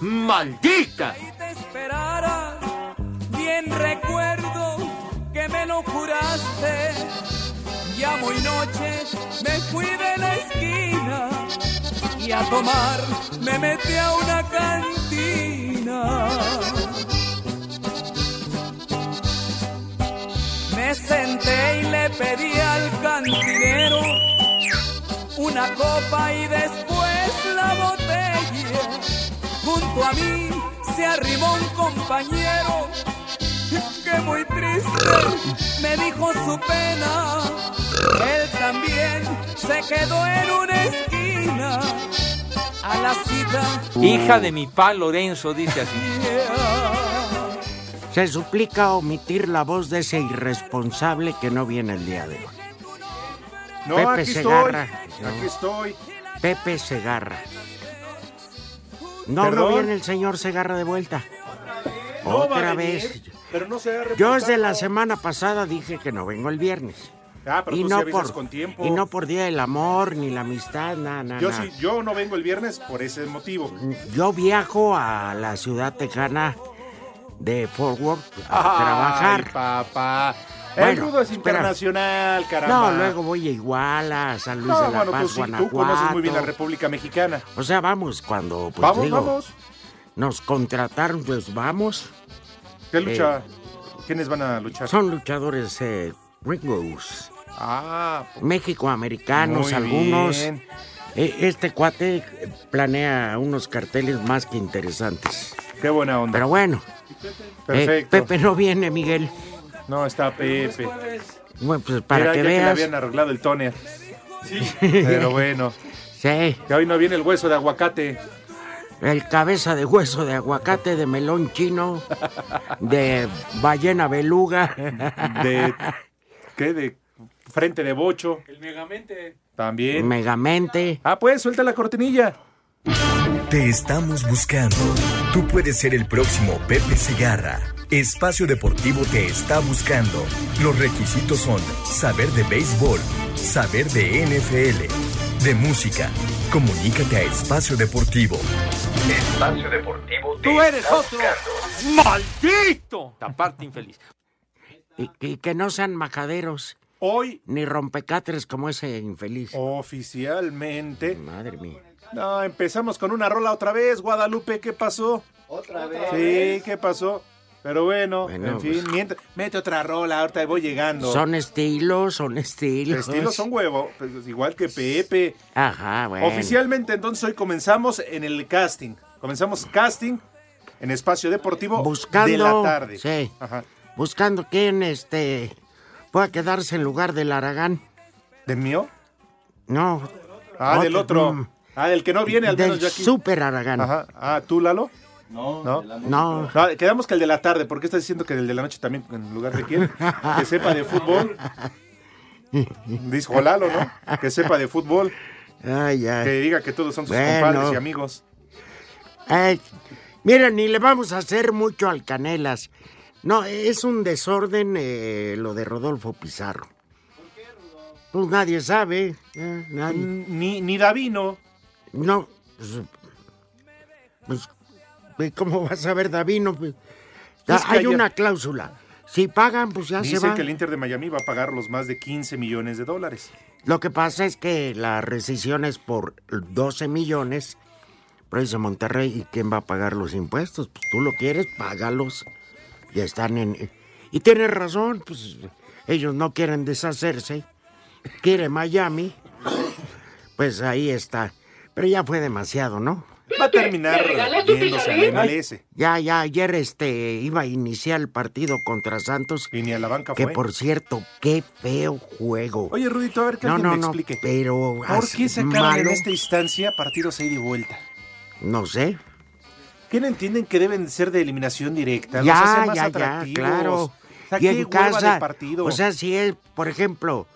¡Maldita! Y te esperara, bien recuerdo que me lo juraste. Ya muy noche me fui de la esquina y a tomar me metí a una cantina. Me senté y le pedí al cantinero una copa y después. Junto a mí se arrimó un compañero que muy triste me dijo su pena. Él también se quedó en una esquina a la cita. Hija de mi pa Lorenzo, dice así. Se suplica omitir la voz de ese irresponsable que no viene el día de hoy. No, Pepe aquí Segarra. estoy. Aquí estoy. Pepe Segarra. No, no viene el señor Segarra de vuelta. No Otra vez. Pero no se Yo desde la semana pasada dije que no vengo el viernes. Ah, pero y tú no sí por con tiempo. y no por día del amor ni la amistad, nada, nada. Yo sí, yo no vengo el viernes por ese motivo. Yo viajo a la ciudad tejana de Fort Worth a trabajar. Ay, Bueno, el rudo es espera. internacional, caramba. No, luego voy a Iguala, a San Luis No, de la bueno, Paz, tú, sí, tú Guanajuato. conoces muy bien la República Mexicana. O sea, vamos cuando pues, vamos, digo, vamos. nos contrataron, pues vamos. ¿Qué lucha? ¿Quiénes van a luchar? Son luchadores eh, gringos, Ah, pues, México-americanos, algunos. bien. Eh, Este cuate eh, planea unos carteles más que interesantes. qué buena onda. Pero bueno, eh, Perfecto. Pepe no viene, Miguel. No, está Pepe. Bueno, pues para Era que ya que le veas. habían arreglado el tóner. Sí. Pero bueno. Sí, Que hoy no viene el hueso de aguacate. el cabeza de hueso de aguacate, de melón chino, de ballena beluga. De. ¿Qué? De frente de bocho. El megamente. También. Megamente. Ah, pues, suelta la cortinilla. Te estamos buscando. Tú puedes ser el próximo Pepe Segarra. Espacio Deportivo te está buscando. Los requisitos son saber de béisbol, saber de NFL, de música. Comunícate a Espacio Deportivo. Espacio Deportivo te ¡Tú eres está otro! buscando. ¡Maldito! Taparte infeliz. Y, y que no sean majaderos, Hoy, ni rompecatres como ese infeliz. oficialmente. Madre mía. No, empezamos con una rola otra vez. Guadalupe, ¿qué pasó? Otra vez. Sí, ¿qué pasó? Pero bueno, Bueno, en fin, pues. mientras- mete otra rola, ahorita voy llegando. Son estilos, son estilos. Estilos son huevo, pues, igual que Pepe. Ajá, bueno. Oficialmente, entonces hoy comenzamos en el casting. Comenzamos casting en Espacio Deportivo Buscando. de la tarde. Sí. Ajá. Buscando quién este pueda quedarse en lugar del Aragán. ¿Del mío? No. Ah, del otro. Ah, del que no viene, al menos del yo aquí. super Aragán. Ajá. Ah, ¿tú, Lalo? No, No. de la No. No, quedamos que el de la tarde. ¿Por qué estás diciendo que el de la noche también en lugar de quién? Que sepa de fútbol. Dijo Lalo, ¿no? Que sepa de fútbol. Ay, ay. Que diga que todos son sus Bueno. compadres y amigos. Ay, mira, ni le vamos a hacer mucho al Canelas. No, es un desorden eh, lo de Rodolfo Pizarro. Pues nadie sabe. eh, nadie. Ni, ni Davino. No, pues, pues, ¿cómo vas a ver, Davino? Pues, Es que hay una cláusula. Si pagan, pues ya se Dicen va. que el Inter de Miami va a pagar los más de 15 millones de dólares. Lo que pasa es que la rescisión es por 12 millones. Pero dice Monterrey, ¿y quién va a pagar los impuestos? Pues tú lo quieres, págalos. Ya están en... Y tienes razón, pues ellos no quieren deshacerse. Quiere Miami. Pues ahí está. Pero ya fue demasiado, ¿no? Va a terminar yéndose al MLS. Ya, ya, ayer este iba a iniciar el partido contra Santos. Y ni a la banca Que fue. por cierto, qué feo juego. Oye, Rudito, a ver que no, alguien no, me no, explique. pero ¿Por qué sacaron malo, en esta instancia partidos ahí de vuelta? No sé. ¿Qué no entienden que deben ser de eliminación directa? Los Ya, hace más ya, ya, claro. O sea, y en casa, partido. o sea, si es, por ejemplo,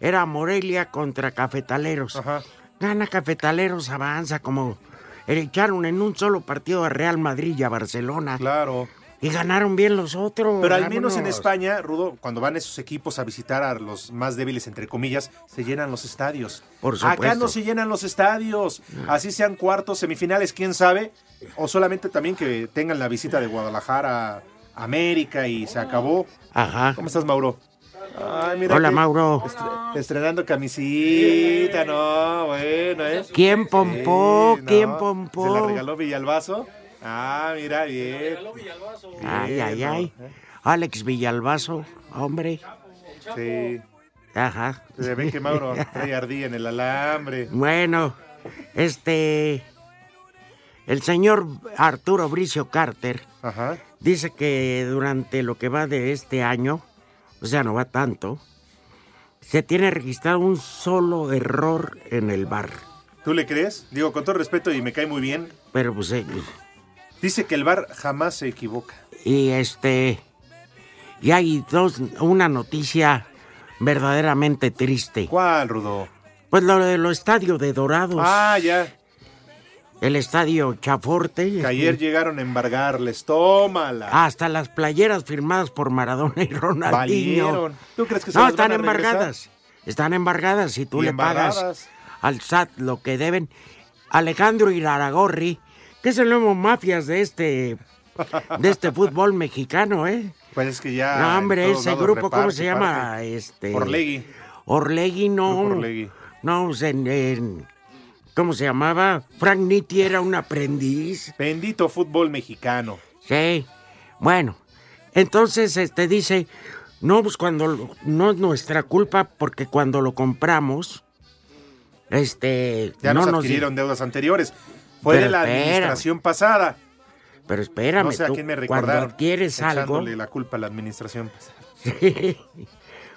era Morelia contra Cafetaleros. Ajá. Gana Cafetaleros, avanza como echaron en un solo partido a Real Madrid y a Barcelona. Claro. Y ganaron bien los otros. Pero al menos en. España, Rudo, cuando van esos equipos a visitar a los más débiles, entre comillas, se llenan los estadios. Por Acá supuesto. no se llenan los estadios. Así sean cuartos, semifinales, quién sabe. O solamente también que tengan la visita de Guadalajara a América y se acabó. Ajá. ¿Cómo estás, Mauro? Ay, mira Hola, que- Mauro. estre- estrenando camisita, no, bueno, ¿eh? ¿Quién pompó? Sí, no, ¿Quién pompó? ¿Se la regaló Villalbazo? Ah, mira, bien. Ay, ay, Bien, ay. ¿no? Alex Villalbazo, hombre. Sí. Ajá. Se ve que Mauro trae ardilla en el alambre. Bueno, este. El señor Arturo Bricio Carter Ajá. dice que durante lo que va de este año, o sea, no va tanto, se tiene registrado un solo error en el bar. ¿Tú le crees? Digo, con todo respeto y me cae muy bien. Pero pues, eh, Dice que el bar jamás se equivoca. y este. Y hay dos, una noticia verdaderamente triste. ¿Cuál, Rudo? Pues lo de los estadios de Dorados. Ah, ya. El estadio Chaforte. Que ayer llegaron a embargarles. Tómala. Hasta las playeras firmadas por Maradona y Ronaldinho. Valieron. ¿Tú crees que se No, las están van a regresar? embargadas. Están embargadas y tú Y le pagas al SAT lo que deben. Alejandro Iraragorri, que es el nuevo mafias de este de este fútbol mexicano, ¿eh? Pues es que ya. no, hombre, ese grupo, ¿cómo se llama? parte. Este Orlegui. Orlegui, no. Orlegui. No, en, en- ¿cómo se llamaba? Frank Nitti era un aprendiz. Bendito fútbol mexicano. Sí. Bueno, entonces este dice, no, pues cuando lo- no es nuestra culpa porque cuando lo compramos, este, Ya no nos nos adquirieron deudas anteriores. Fue Pero de la espérame. administración pasada. Pero espérame, no sé a tú, quién me cuando recordaron. adquieres algo, la culpa a la administración pasada.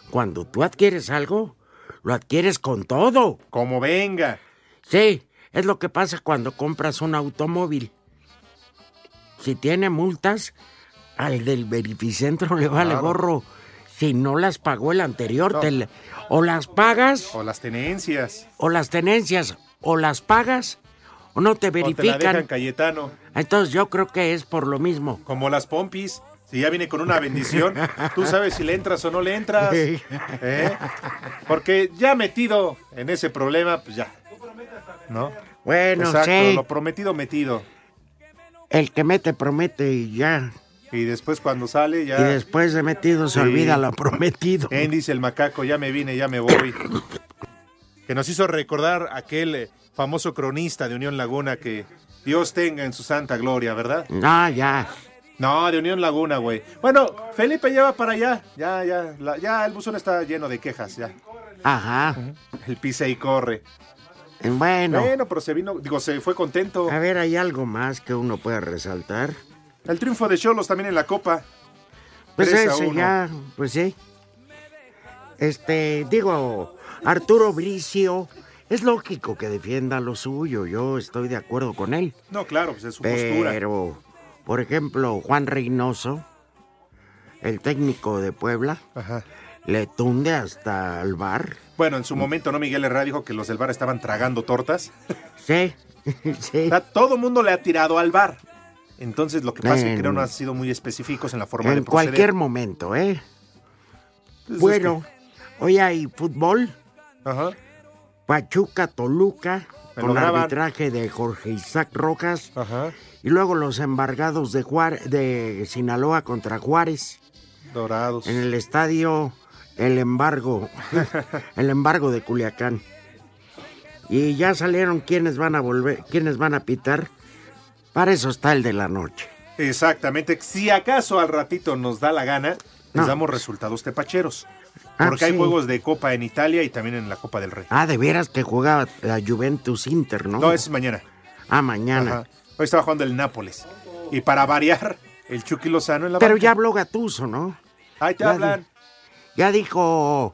cuando tú adquieres algo, lo adquieres con todo. Como venga. Sí, es lo que pasa cuando compras un automóvil. Si tiene multas, al del verificentro le vale Claro. gorro. Si no las pagó el anterior, No. te le- o las pagas O las tenencias. o las tenencias, o las pagas o no te O te la dejan verifican. Cayetano. Entonces yo creo que es por lo mismo. Como las pompis. Si ya viene con una bendición, tú sabes si le entras o no le entras. ¿eh? Porque ya metido en ese problema, pues ya. ¿No? Bueno, Exacto, sí, lo prometido metido. el que mete promete y ya. Y después cuando sale ya. Y después de metido se Sí. olvida lo prometido. En dice el macaco, ya me vine, ya me voy. que nos hizo recordar aquel eh, famoso cronista de Unión Laguna que Dios tenga en su santa gloria, ¿verdad? No, ya. No, de Unión Laguna, güey. Bueno, Felipe ya va para allá. Ya, ya, la- ya el buzón está lleno de quejas, ya. Ajá. El pisa y corre. Bueno, Bueno, pero se vino, digo, se fue contento. a ver, ¿hay algo más que uno pueda resaltar? El triunfo de Cholos también en la Copa. Pues 3 a ese 1. ya, pues sí. Este, digo, Arturo Bricio, es lógico que defienda lo suyo, yo estoy de acuerdo con él. No, claro, pues es su postura. Pero, por ejemplo, Juan Reynoso, el técnico de Puebla, Ajá. Le tunde hasta el bar. Bueno, en su momento, ¿no? Miguel Herrera dijo que los del bar estaban tragando tortas. Sí, sí. O sea, todo el mundo le ha tirado al bar. Entonces, lo que pasa es que En- creo no han sido muy específicos en la forma de En proceder. cualquier momento, ¿eh? Pues es Bueno, hoy hay fútbol. Ajá. Pachuca, Toluca, Me con arbitraje de Jorge Isaac Rojas. Ajá. Y luego los embargados de, Juar- de Sinaloa contra Juárez. Dorados. En el estadio El Embargo. el Embargo de Culiacán. Y ya salieron quienes van a volver, quienes van a pitar. Para eso está el de la noche. Exactamente. Si acaso al ratito nos da la gana, les No. damos resultados tepacheros. Ah, Porque hay juegos de Copa en Italia y también en la Copa del Rey. Ah, de veras que jugaba la Juventus Inter, ¿no? No, es mañana. Ah, mañana. Ajá. Hoy estaba jugando el Nápoles. Y para variar, el Chucky Lozano en la Pero banca. ya habló Gatuso, ¿no? Ahí te ya hablan. Ya dijo,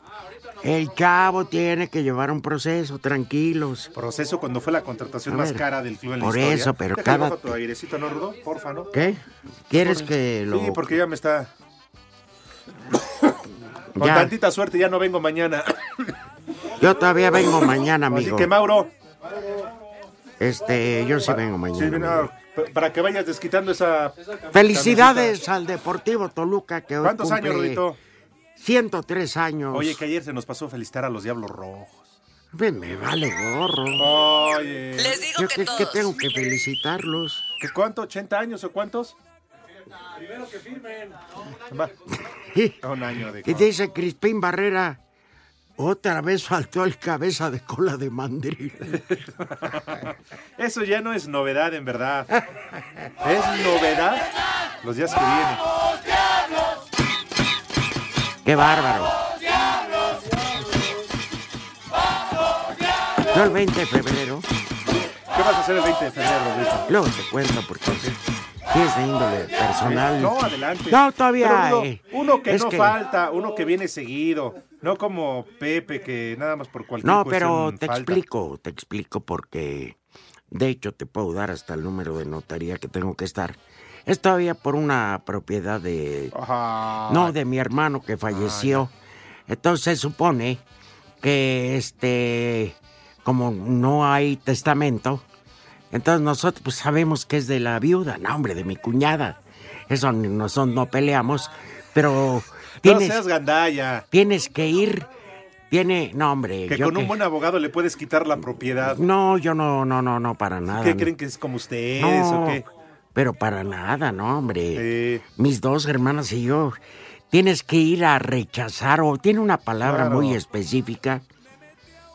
el chavo tiene que llevar un proceso, tranquilos. Proceso cuando fue la contratación más cara del club en la por historia. eso, pero Déjale cada- tu airecito, ¿no, Rudo? Porfa, ¿no? ¿Qué? ¿Quieres que lo...? Sí, porque ya me está... Con Ya. tantita suerte ya no vengo mañana. Yo todavía vengo mañana, Así amigo. que, Mauro, Este, yo sí vengo sí, mañana. p- para que vayas desquitando esa... Felicidades al Deportivo Toluca que hoy ¿Cuántos cumple años, Rudito? 103 años. Oye, que ayer se nos pasó felicitar a los Diablos Rojos. Ven, me vale gorro. Oye. Les digo Yo que que, tengo que felicitarlos. ¿Qué cuánto? ¿80 años o cuántos? Primero que firmen. Un año de... Y dice Crispín Barrera, otra vez faltó el cabeza de cola de mandril. Eso ya no es novedad, en verdad. Es novedad los días que vienen. ¡Qué bárbaro! Yo el 20 de febrero, ¿Qué vas a hacer el 20 de febrero, Rudito? luego te cuento porque sí es de índole personal. No, adelante. No, todavía hay. uno que no que- falta, uno que viene seguido. No como Pepe, que nada más por cualquier No, pero te falta. explico, te explico porque de hecho te puedo dar hasta el número de notaría que tengo que estar. Es todavía por una propiedad de... Ajá. No, de mi hermano que falleció. Entonces se supone que este, como no hay testamento, entonces nosotros pues sabemos que es de la viuda, no hombre, de mi cuñada. Eso nosotros no peleamos, pero No tienes, seas gandalla. tienes que ir, tiene, no hombre, Que yo con que- un buen abogado le puedes quitar la propiedad. no, yo no, no, no, no, para nada. ¿Qué no. creen que es como ustedes No, o qué? Pero para nada, no, hombre. Eh, Mis dos hermanas y yo, tienes que ir a rechazar o tiene una palabra Claro. muy específica.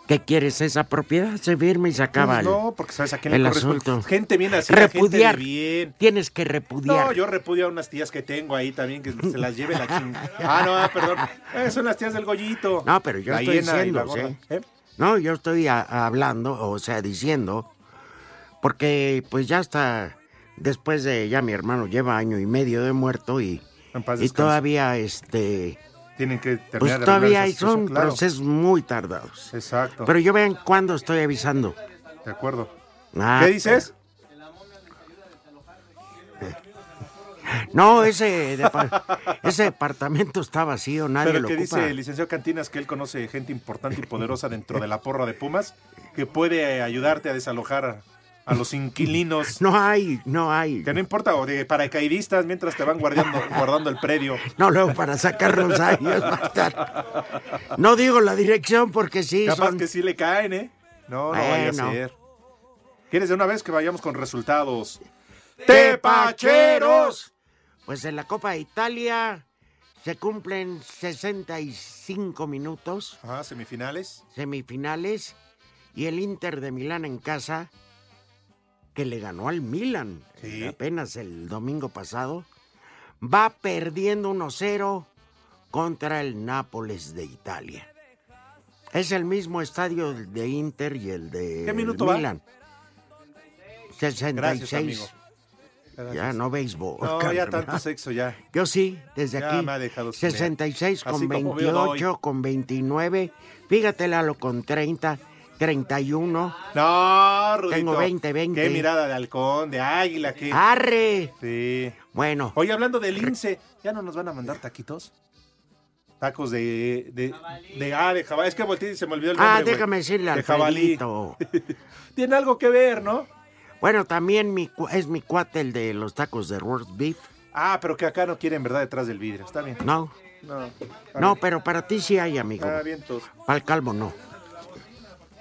¿Qué quieres esa propiedad? Se firma y se acaba pues no, porque sabes a quién el le asunto. Gente bien así, repudiar. gente bien. Tienes que repudiar. No, yo repudio a unas tías que tengo ahí también, que se las lleve la chingada. Ah, no, ah, perdón. Eh, son las tías del Gollito. No, pero yo La estoy diciendo. ¿sí? ¿Eh? No, yo estoy a- hablando, o sea, diciendo, porque pues ya está, después de, ya mi hermano lleva año y medio de muerto y, y todavía, este, Tienen que terminar pues de todavía hay, son claro. procesos muy tardados. Exacto. Pero yo vean cuándo estoy avisando. De acuerdo. Ah, ¿Qué dices? No, ese, depa- ese departamento está vacío, nadie Pero lo que ocupa. dice el licenciado Cantinas que él conoce gente importante y poderosa dentro de la porra de Pumas que puede ayudarte a desalojar a, los inquilinos. No hay, no hay. Que no importa, o de paracaidistas mientras te van guardando, guardando el predio. No, luego para sacarlos a ellos va a estar. No digo la dirección porque sí Capaz son... que sí le caen, ¿eh? No, no vaya a ser. ¿Quieres de una vez que vayamos con resultados? ¡Tepacheros! Pues en la Copa de Italia se cumplen 65 minutos, Ajá, semifinales. semifinales, y el Inter de Milán en casa, que le ganó al Milan Sí. apenas el domingo pasado, va perdiendo 1-0 contra el Nápoles de Italia. Es el mismo estadio de Inter y el de ¿Qué minuto va? Milan. Gracias, 66. amigo. Ya no béisbol. No, ya carnal. tanto sexo ya. Yo sí, desde Ya aquí. me ha dejado sin 66 ver. con Así como veo hoy. 28, con 29. Fíjate, Lalo, con 30, 31. No, Rudito. Tengo 20, 20. Qué mirada de halcón, de águila, qué. ¡Arre! Sí. Bueno, Oye, hablando del INSE, ¿ya no nos van a mandar taquitos? Tacos de. de, de ah, de jabalí. Es que volteé y se me olvidó el nombre. ah, déjame decirle De al jabalí. Tiene algo que ver, ¿no? Bueno, también mi, es mi cuate el de los tacos de roast beef. Ah, pero que acá no quieren, ¿verdad? Detrás del vidrio. Está bien. No, No. no, pero para ti sí hay, amigo. Ah, bien. Para el calvo no.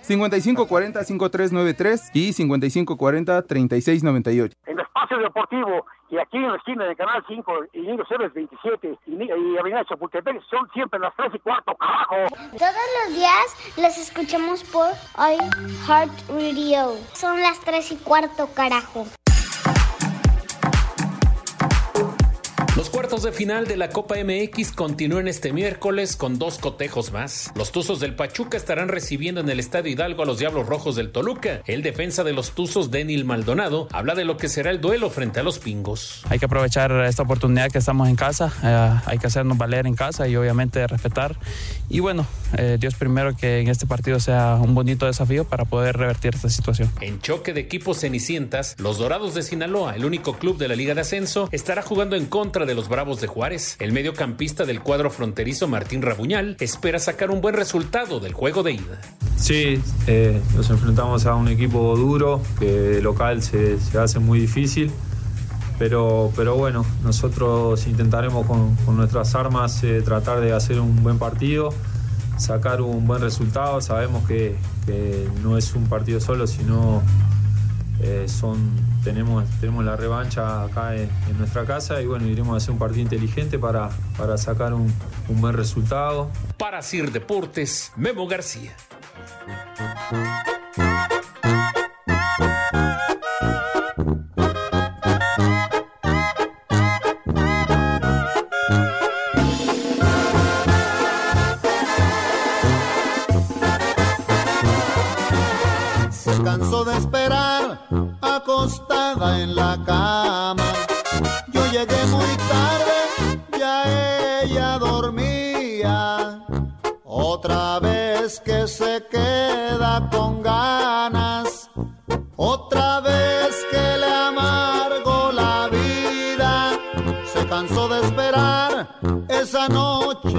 5540-5393 y 5540-3698. En espacio deportivo y aquí en la esquina de Canal 5 y Niño Ceres 27 y, y Avenida Chapultepec son siempre las 3 y cuarto, carajo. Todos los días los escuchamos por iHeart Radio. Son las tres y cuarto, carajo. Los cuartos de final de la Copa MX continúan este miércoles con dos cotejos más. Los Tuzos del Pachuca estarán recibiendo en el Estadio Hidalgo a los Diablos Rojos del Toluca. El defensa de los Tuzos, Denil Maldonado, habla de lo que será el duelo frente a los Pingos. Hay que aprovechar esta oportunidad que estamos en casa, eh, hay que hacernos valer en casa y obviamente respetar. Y bueno, eh, Dios primero que en este partido sea un bonito desafío para poder revertir esta situación. En choque de equipos cenicientas, los Dorados de Sinaloa, el único club de la Liga de Ascenso, estará jugando en contra de los Bravos de Juárez. El mediocampista del cuadro fronterizo Martín Rabuñal espera sacar un buen resultado del juego de ida. Sí, eh, nos enfrentamos a un equipo duro que local se, se hace muy difícil, pero, pero bueno, nosotros intentaremos con, con nuestras armas eh, tratar de hacer un buen partido, sacar un buen resultado. Sabemos que, que no es un partido solo, sino eh, son, tenemos, tenemos la revancha acá en, nuestra casa y bueno, iremos a hacer un partido inteligente para, para sacar un, un buen resultado. Para Sir Deportes, Memo García.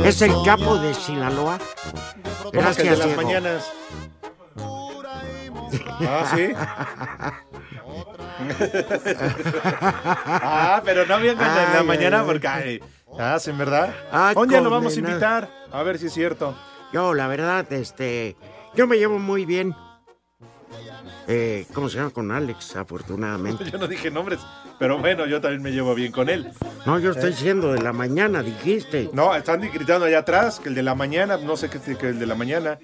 Es el capo de Sinaloa. ¿Cómo que el de Gracias, las Diego. mañanas? Ah, sí. ah, pero no vengan en la Ay, mañana ay, porque ay, hacen, ¿verdad? Un día lo vamos a invitar, a ver si es cierto. Yo, la verdad, este. Yo me llevo muy bien. Eh, ¿Cómo se llama? Con Alex, afortunadamente. Yo no dije nombres, pero bueno, yo también me llevo bien con él. No, yo estoy ¿Eh? siendo de la mañana, dijiste. No, están gritando allá atrás que el de la mañana, no sé qué que el de la mañana.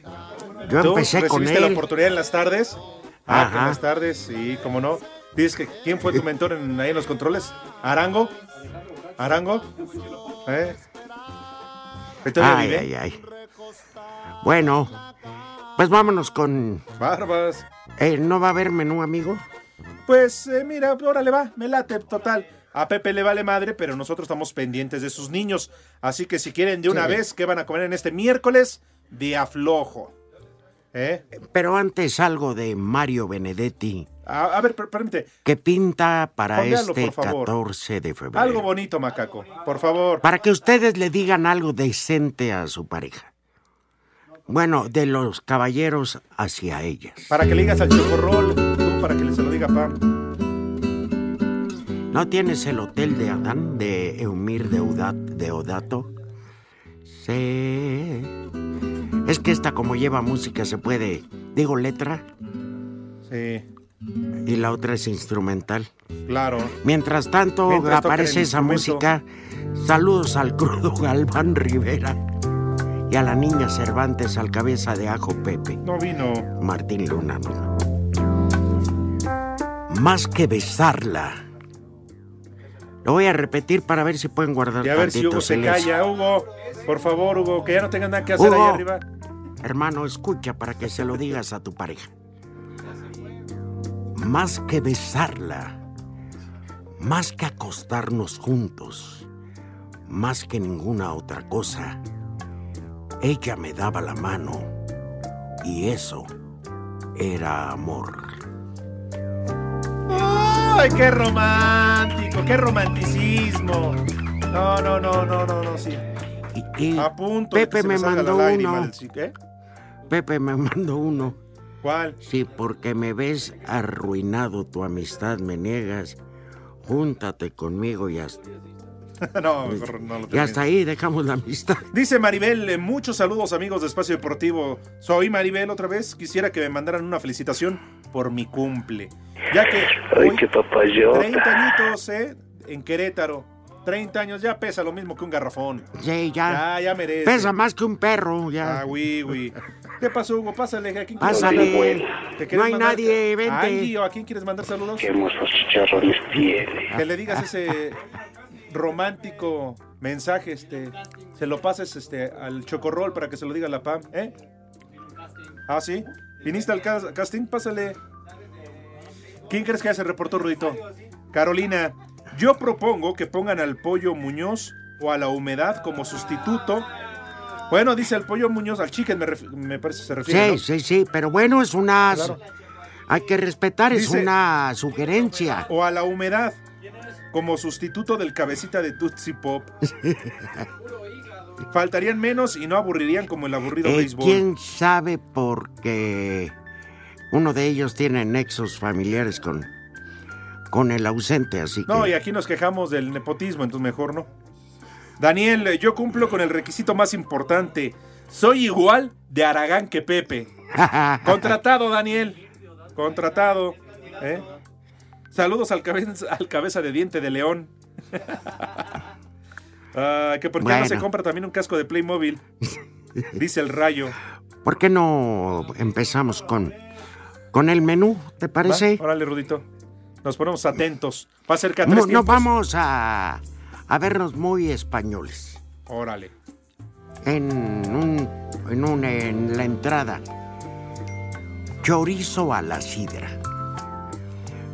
Yo ¿Tú empecé con recibiste la él. oportunidad en las tardes? Ah, en las tardes, sí, cómo no. Dices que ¿quién fue tu mentor en, ahí en los controles? ¿Arango? ¿Arango? ¿Eh? ¿Que todavía Ay, ay, ay. Bueno, pues vámonos con. Barbas. Eh, ¿No va a haber menú, amigo? Pues eh, mira, órale va, me late, total. A Pepe le vale madre, pero nosotros estamos pendientes de sus niños. Así que si quieren de una Sí. vez, ¿qué van a comer en este miércoles? De aflojo. ¿Eh? Pero antes algo de Mario Benedetti, A, a ver, per- permite. que pinta para Póngalo, este por favor. 14 de febrero. Algo bonito, macaco. Por favor. Para que ustedes le digan algo decente a su pareja. Bueno, de los caballeros hacia ellas. Para que le digas al chocorrol, tú para que le se lo diga Pam. ¿No tienes el Hotel de Adán de Eumir Deudat, Deodato? Sí. Es que esta como lleva música se puede, digo letra, Sí, y la otra es instrumental. claro. Mientras tanto Mientras aparece esa música. Saludos al crudo Galván Rivera y a la niña Cervantes al cabeza de ajo Pepe. No vino. Martín Luna, no. Más que besarla. Lo voy a repetir para ver si pueden guardar Y a ver si Hugo se silencio. calla. Hugo, por favor, Hugo, que ya no tengas nada que hacer ahí Hugo. arriba. Hermano, escucha para que se lo digas a tu pareja. Más que besarla, más que acostarnos juntos, más que ninguna otra cosa, ella me daba la mano y eso era amor. ¡Ay, qué romántico! ¡Qué romanticismo! No, no, no, no, no, no, sí. Y A punto de Pepe se me mandó la uno. del ¿Qué? Pepe me mandó uno. ¿Cuál? Sí, porque me ves arruinado tu amistad, me niegas. Júntate conmigo y hasta, no, mejor no lo y termino. hasta ahí dejamos la amistad. Dice Maribel, eh, muchos saludos amigos de Espacio Deportivo. Soy Maribel otra vez. Quisiera que me mandaran una felicitación por mi cumple. Ya que Ay, hoy, qué papayota. 30 añitos, ¿eh? en Querétaro. 30 años ya pesa lo mismo que un garrafón. Sí, ya. Ya, ya merece. Pesa más que un perro, ya. Ah, oui, oui. ¿Qué pasó, Hugo? Pásale. ¿A quién Pásale. quieres- ¿Te No hay mandar- nadie, vente. ¿A Angie o a quién quieres mandar saludos? Qué hermosos chicharrones tiene. Que le digas ese romántico mensaje, este, se lo pases este, al chocorrol para que se lo diga la PAM, ¿eh? Ah, sí. ¿Viniste al cas- casting? Pásale. ¿Quién crees que ya se reportó, Rudito? Carolina, yo propongo que pongan al pollo Muñoz o a la humedad como sustituto. Bueno, dice el pollo Muñoz, al chicken me, me parece se refiere. Sí, ¿no? sí, sí, pero bueno, es una... Claro. Hay que respetar, es una sugerencia. O a la humedad como sustituto del cabecita de Tootsie Pop. Faltarían menos y no aburrirían como el aburrido Eh, béisbol. ¿Quién sabe por qué uno de ellos tiene nexos familiares con, con el ausente, así que... No, y aquí nos quejamos del nepotismo, entonces mejor no. Daniel, eh, yo cumplo con el requisito más importante. Soy igual de Aragán que Pepe. Contratado, Daniel. Contratado. ¿eh? Saludos al cabeza, al cabeza de diente de león. Ah, que por qué no se compra también un casco de Playmobil. Dice el rayo. ¿Por qué no empezamos con, con el menú, te parece? Va, Órale, Rudito. Nos ponemos atentos. Va a ser que a No, tres nos tiempos. vamos a, a vernos muy españoles. Órale. En, un, en, un- en la entrada. Chorizo a la sidra.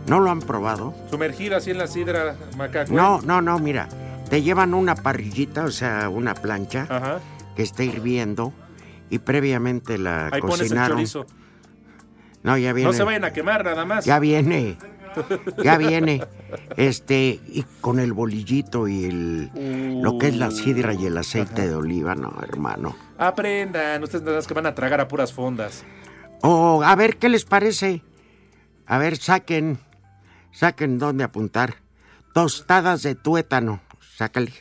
¿No lo han probado? Sumergido así en la sidra, macaco. ¿eh? No, no, no, mira. Te llevan una parrillita, o sea, una plancha que está hirviendo y previamente la Ahí pones el cocinaron. chorizo. No, ya viene. No se vayan a quemar nada más. Ya viene. Ya viene. Este, y con el bolillito y el lo que es la sidra y el aceite de oliva, no, hermano. Aprendan, ustedes nada más que van a tragar a puras fondas. O a ver qué les parece. A ver, saquen, saquen dónde apuntar. Tostadas de tuétano, sácale.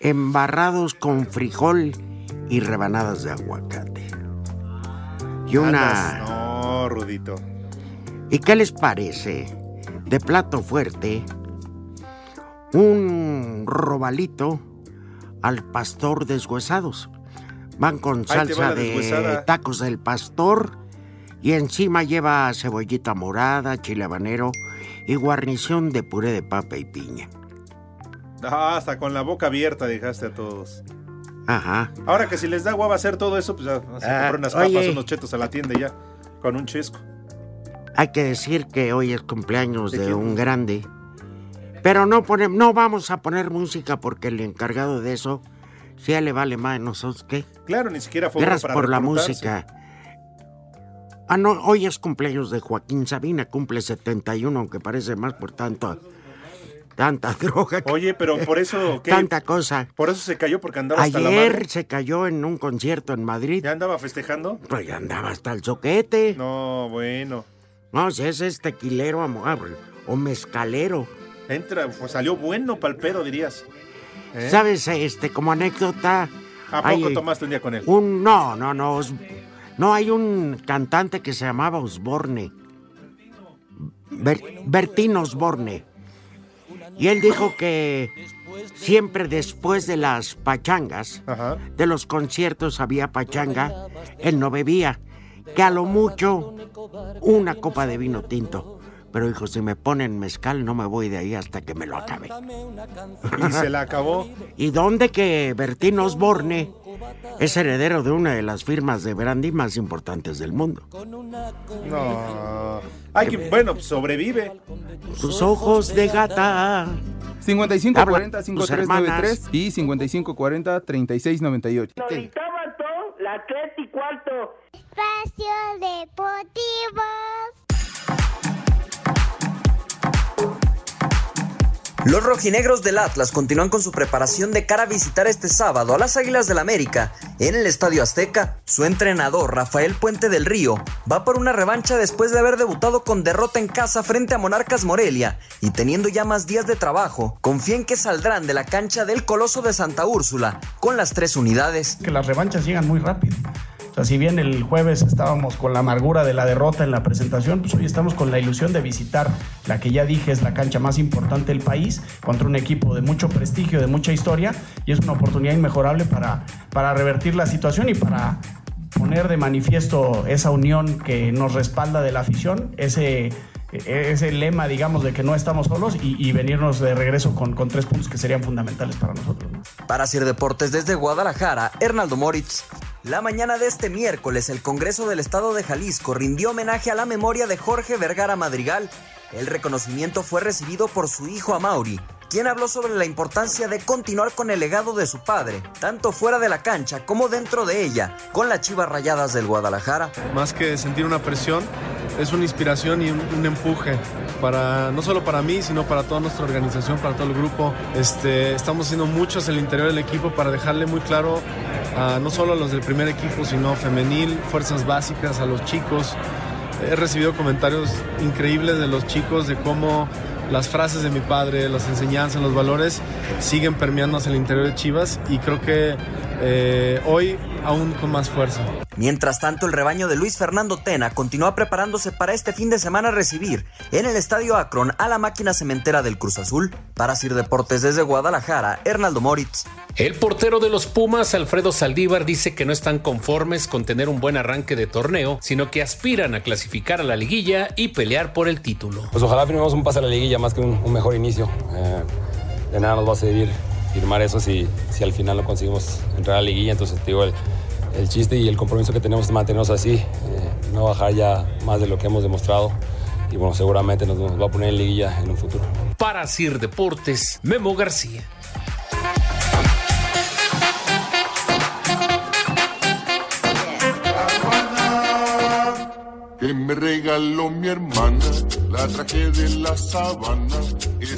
Embarrados con frijol y rebanadas de aguacate. Y una. No, Rudito. ¿Y qué les parece? De plato fuerte, un robalito al pastor deshuesados. Van con va salsa de tacos del pastor y encima lleva cebollita morada, chile habanero y guarnición de puré de papa y piña. Ah, hasta con la boca abierta dejaste a todos. Ajá. Ahora que si les da guava hacer todo eso, pues ya a Ah, unas papas, oye. unos chetos a la tienda y ya. Con un chesco. Hay que decir que hoy es cumpleaños ¿De un grande. Pero no, pone- no vamos a poner música porque el encargado de eso, si a él le vale más, nosotros qué. Claro, ni siquiera fue Gracias para por la música. Ah, no, hoy es cumpleaños de Joaquín Sabina, cumple 71, aunque parece más por tanto, tanta droga. que- Oye, pero por eso, ¿qué? Tanta cosa. Por eso se cayó, porque andaba hasta la Ayer se cayó en un concierto en Madrid. ¿Ya andaba festejando? Pues ya andaba hasta el soquete. No, bueno. No, si ese es tequilero amo- ah, o mezcalero. Entra, pues salió bueno palpero, dirías. ¿Eh? ¿Sabes? Este, como anécdota. ¿A poco hay tomaste un día con él? Un, no, no, no. No, hay un cantante que se llamaba Osborne. Ber- Bertín Osborne. Y él dijo que siempre después de las pachangas, de los conciertos había pachanga, él no bebía. Que a lo mucho una copa de vino tinto. Pero dijo, si me ponen mezcal no me voy de ahí hasta que me lo acabe. Y se la acabó. ¿Y dónde que Bertín Osborne es heredero de una de las firmas de brandy más importantes del mundo? No. Ay, que, bueno, sobrevive. Sus ojos de gata. 5540 tus hermanas. 5393 y 5540 3698. la tres y cuarto. Espacio Deportivo. Los rojinegros del Atlas continúan con su preparación de cara a visitar este sábado a las Águilas del América en el Estadio Azteca. Su entrenador, Rafael Puente del Río, va por una revancha después de haber debutado con derrota en casa frente a Monarcas Morelia y teniendo ya más días de trabajo, confía en que saldrán de la cancha del Coloso de Santa Úrsula con las tres unidades. que las revanchas llegan muy rápido. Sea, si bien el jueves estábamos con la amargura de la derrota en la presentación, pues hoy estamos con la ilusión de visitar la que ya dije es la cancha más importante del país, contra un equipo de mucho prestigio, de mucha historia, y es una oportunidad inmejorable para, para revertir la situación y para poner de manifiesto esa unión que nos respalda de la afición, ese lema, digamos, de que no estamos solos y, venirnos de regreso con, con, tres puntos que serían fundamentales para nosotros. ¿no? Para Sir Deportes desde Guadalajara, Hernaldo Moritz. La mañana de este miércoles, el Congreso del Estado de Jalisco rindió homenaje a la memoria de Jorge Vergara Madrigal. El reconocimiento fue recibido por su hijo Amauri, quien habló sobre la importancia de continuar con el legado de su padre, tanto fuera de la cancha como dentro de ella, con las Chivas Rayadas del Guadalajara. Más que sentir una presión, es una inspiración y un, empuje para no solo para mí, sino para toda nuestra organización, para todo el grupo. Este, estamos haciendo muchos en el interior del equipo para dejarle muy claro no solo a los del primer equipo, sino femenil, fuerzas básicas, a los chicos. He recibido comentarios increíbles de los chicos de cómo las frases de mi padre, las enseñanzas, los valores siguen permeando hacia el interior de Chivas y creo que eh, hoy aún con más fuerza. Mientras tanto, el rebaño de Luis Fernando Tena continúa preparándose para este fin de semana recibir en el Estadio Akron a la máquina cementera del Cruz Azul. Para Sir Deportes desde Guadalajara, Hernaldo Moritz. El portero de los Pumas, Alfredo Saldívar, dice que no están conformes con tener un buen arranque de torneo, sino que aspiran a clasificar a la liguilla y pelear por el título. Pues ojalá firmemos un pase a la liguilla más que un, un mejor inicio. Eh, de nada nos va a servir firmar eso si, si al final no conseguimos entrar a la liguilla. Entonces, digo, el, el chiste y el compromiso que tenemos es mantenernos así, eh, no bajar ya más de lo que hemos demostrado. Y bueno, seguramente nos, nos va a poner en liguilla en un futuro. Para Sir Deportes, Memo García. que me regaló mi hermana, la traje de la sabana,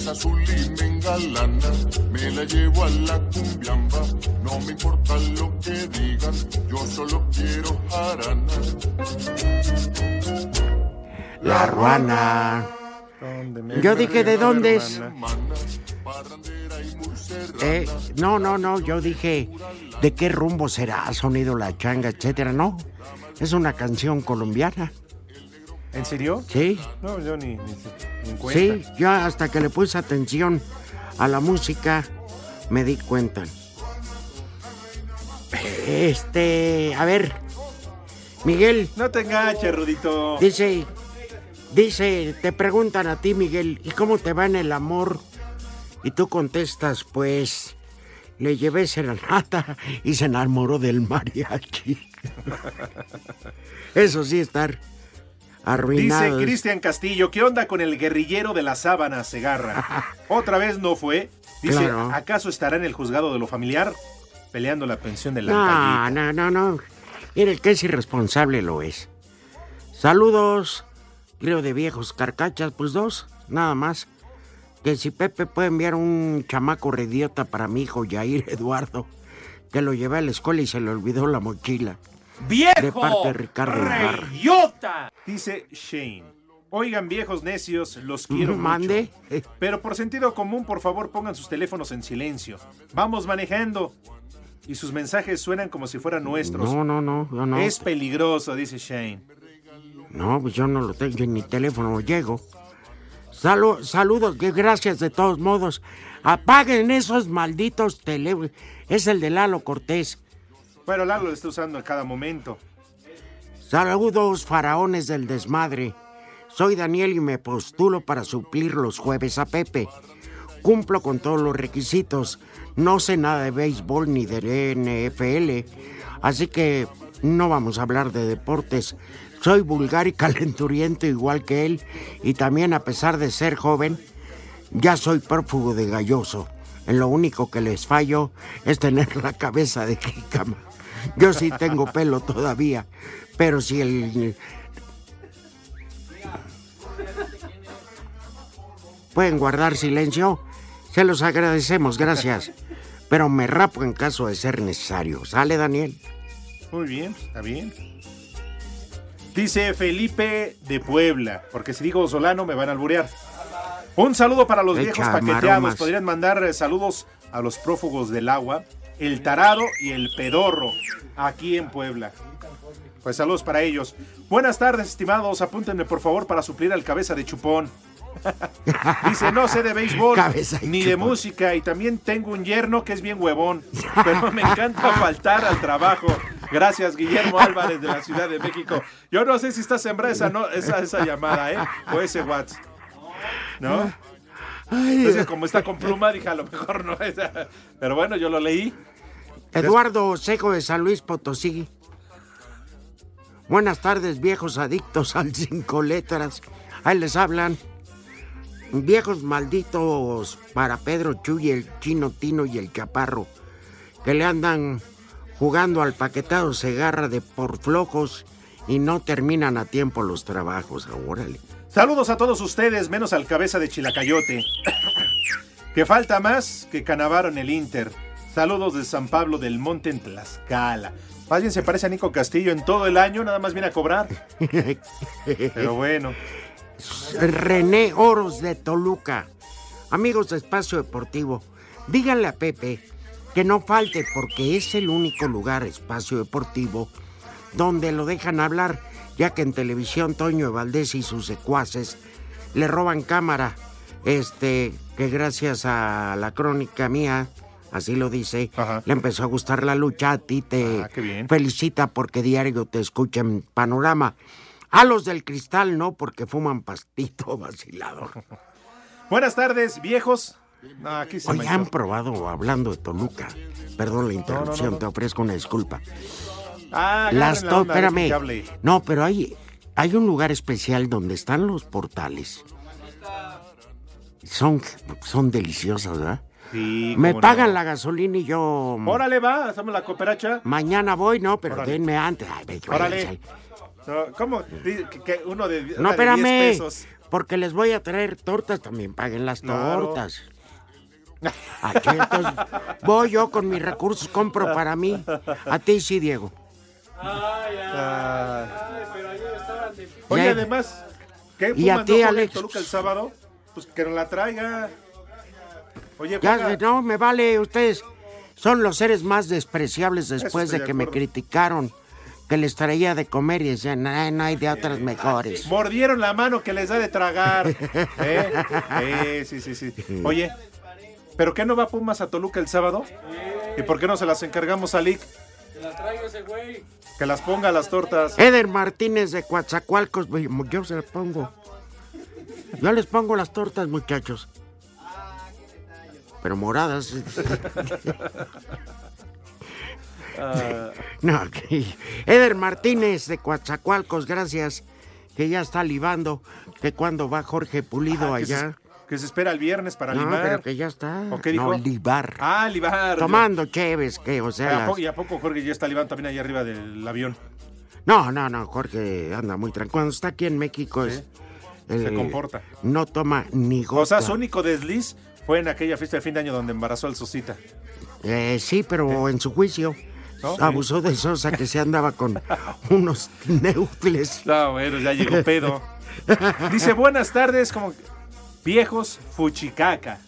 es azul y me engalana, me la llevo a la cumbiamba, no me importa lo que digan, yo solo quiero jarana. La ruana. Yo dije, ¿de dónde es? Eh, no, no, no, yo dije, ¿de qué rumbo será? Sonido la changa, etcétera, no. Es una canción colombiana. ¿En serio? Sí. No, yo ni, ni, ni cuenta. Sí, yo hasta que le puse atención a la música me di cuenta. Este, a ver, Miguel. No te enganches, Rudito. Dice, dice, te preguntan a ti, Miguel, ¿y cómo te va en el amor? Y tú contestas, pues, le llevé serenata y se enamoró del mariachi. Eso sí, estar arruinado. Dice Cristian Castillo, ¿qué onda con el guerrillero de la sábana Segarra? ¿Otra vez no fue? Dice, Claro. ¿acaso estará en el juzgado de lo familiar? Peleando la pensión de la No, no, no, no. Mira, el que es irresponsable lo es. Saludos, creo de viejos carcachas, pues dos, nada más. Que si Pepe puede enviar un chamaco rediota para mi hijo Yair Eduardo, que lo llevé a la escuela y se le olvidó la mochila. ¡Viejo! De parte de Ricardo. Dice Shane. Oigan, viejos necios, los quiero Mande. mucho. Pero por sentido común, por favor, pongan sus teléfonos en silencio. Vamos manejando. Y sus mensajes suenan como si fueran nuestros. No, no, no, yo no. Es peligroso, dice Shane. No, pues yo no lo tengo, yo en mi teléfono llego. Salu- saludos, gracias de todos modos. Apaguen esos malditos teléfonos. Es el de Lalo Cortés. Bueno, Lalo lo está usando a cada momento. Saludos, faraones del desmadre. Soy Daniel y me postulo para suplir los jueves a Pepe. Cumplo con todos los requisitos. No sé nada de béisbol ni de NFL, así que no vamos a hablar de deportes. Soy vulgar y calenturiento igual que él y también a pesar de ser joven, ya soy prófugo de galloso. En lo único que les fallo es tener la cabeza de jícama. Yo sí tengo pelo todavía, pero si el... Pueden guardar silencio. Se los agradecemos, gracias. Pero me rapo en caso de ser necesario. ¿Sale, Daniel? Muy bien, está bien. Dice Felipe de Puebla, porque si digo Solano me van a alburear. Un saludo para los Echa viejos paqueteados. maromas. Podrían mandar eh, saludos a los prófugos del agua, el tarado y el pedorro, aquí en Puebla. Pues saludos para ellos. Buenas tardes, estimados. Apúntenme, por favor, para suplir al cabeza de chupón. Dice, no sé de béisbol, ni de chupón. música, y también tengo un yerno que es bien huevón, pero me encanta faltar al trabajo. Gracias, Guillermo Álvarez de la Ciudad de México. Yo no sé si está sembrada esa, no, esa, esa llamada, ¿eh? O ese WhatsApp. ¿No? Entonces, como está con pluma, dije, a lo mejor no es. Pero bueno, yo lo leí. Eduardo Seco de San Luis Potosí. Buenas tardes, viejos adictos al cinco letras. Ahí les hablan. Viejos malditos para Pedro Chuy, el chino Tino y el Chaparro, que le andan jugando al paquetado Segarra de por flojos y no terminan a tiempo los trabajos. Órale. Saludos a todos ustedes, menos al cabeza de Chilacayote. que falta más que Canavaro en el Inter. Saludos de San Pablo del Monte en Tlaxcala. Más bien se parece a Nico Castillo en todo el año, nada más viene a cobrar. Pero bueno. René Oros de Toluca. Amigos de Espacio Deportivo, díganle a Pepe que no falte porque es el único lugar, Espacio Deportivo, donde lo dejan hablar, ya que en televisión Toño Valdés y sus secuaces le roban cámara. Este, que gracias a la crónica mía, así lo dice, le empezó a gustar la lucha. A ti te felicita porque diario te escucha en Panorama. A los del cristal no, porque fuman pastito vacilador. Buenas tardes, viejos. No, aquí se me han probado, hablando de Toluca. Perdón la interrupción, no, no. te ofrezco una disculpa. Ah, Las agarren la to- onda, dejen que espérame. No, pero hay, hay un lugar especial donde están los portales. Son, son deliciosos, ¿verdad? Sí, Me pagan no. la gasolina y yo. Órale, va, hacemos la cooperacha. Mañana voy, no, pero Órale. denme antes. Ay, Órale. No, ¿Cómo? Que- que uno de, No, espérame. 10 pesos. Porque les voy a traer tortas, también paguen las tortas. Aquí, entonces, voy yo con mis recursos, compro para mí. A ti sí, Diego. Oye, Ya- además, ¿qué Y a Pumas ti, no Alex? Toluca el sábado? Pues que nos la traiga. Oye, Ya, no, me vale, ustedes son los seres más despreciables después de de que me criticaron que les traía de comer y decían, "Ay, no hay de otras mejores. Mordieron la mano que les da de tragar. ¿Eh? Eh, sí, sí, sí. Oye, ¿pero qué no va Pumas a Toluca el sábado? ¿Y por qué no se las encargamos a Lick? Que las ponga las tortas. Eder Martínez de Coatzacoalcos, yo se las pongo. Yo les pongo las tortas, muchachos. Pero moradas. Ah, No, que- Eder Martínez de Coatzacoalcos, gracias. Que ya está libando. Que cuando va Jorge Pulido Ah, allá. Que se espera el viernes para no, limar. pero que ya está. ¿O qué dijo? No, libar. Ah, libar. Tomando cheves, que, o ¿Y sea. a, las- poco, y a poco Jorge ya está libando también ahí arriba del avión? No, no, no, Jorge anda muy tranquilo. Cuando está aquí en México es. Se eh, comporta. No toma ni gota. O sea, su único desliz fue en aquella fiesta de fin de año donde embarazó al Susita. Eh, sí, pero en su juicio ¿No? abusó de Sosa que se andaba con unos neutles. No, bueno, ya llegó pedo. Dice, buenas tardes, como viejos fuchicaca.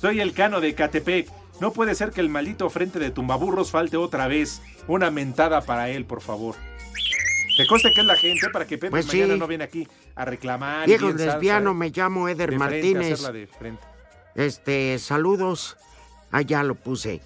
Soy el cano de Catepec. No puede ser que el maldito frente de tumbaburros falte otra vez. Una mentada para él, por favor. Que conste que es la gente para que Pepe Pues mañana sí. no viene aquí a reclamar. Viejo salsa, lesbiano, me llamo Eder De Martínez. de. Este, saludos. Ah, ya lo puse.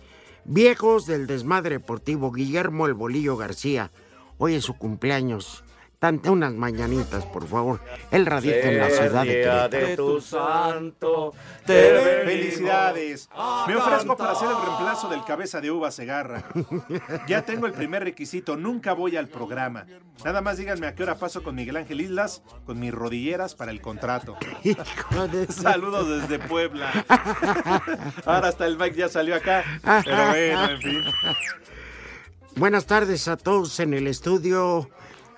Viejos del desmadre deportivo, Guillermo El Bolillo García. Hoy es su cumpleaños. Tante unas mañanitas, por favor. Él radica en la ciudad de Querétaro. tu santo. Felicidades. Me ofrezco para ser el reemplazo del cabeza de uva Segarra. Ya tengo el primer requisito. Nunca voy al programa. Nada más díganme a qué hora paso con Miguel Ángel Islas con mis rodilleras para el contrato. Saludos desde Puebla. Ahora hasta el Mike ya salió acá. Pero bueno, en fin. Buenas tardes a todos en el estudio.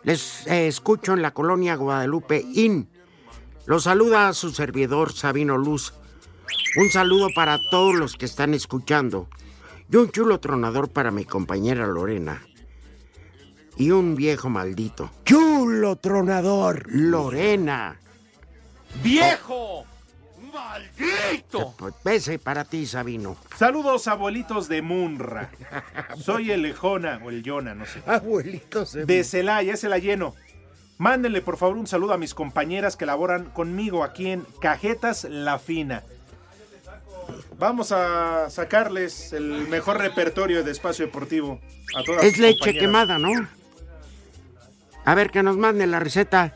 Les eh, escucho en la colonia Guadalupe Inn. Los saluda su servidor Sabino Luz. Un saludo para todos los que están escuchando. Y un chulo tronador para mi compañera Lorena. Y un viejo maldito. ¡Chulo tronador! Lorena. ¡Viejo! ¡Maldito! Pese para ti, Sabino. Saludos, abuelitos de Munra. Soy el Jona o el Yona, no sé. Abuelitos De Celaya, ese la lleno. Mándenle por favor un saludo a mis compañeras que laboran conmigo aquí en Cajetas La Fina. Vamos a sacarles el mejor repertorio de espacio deportivo a todas Es leche compañeras. quemada, ¿no? A ver, que nos mande la receta.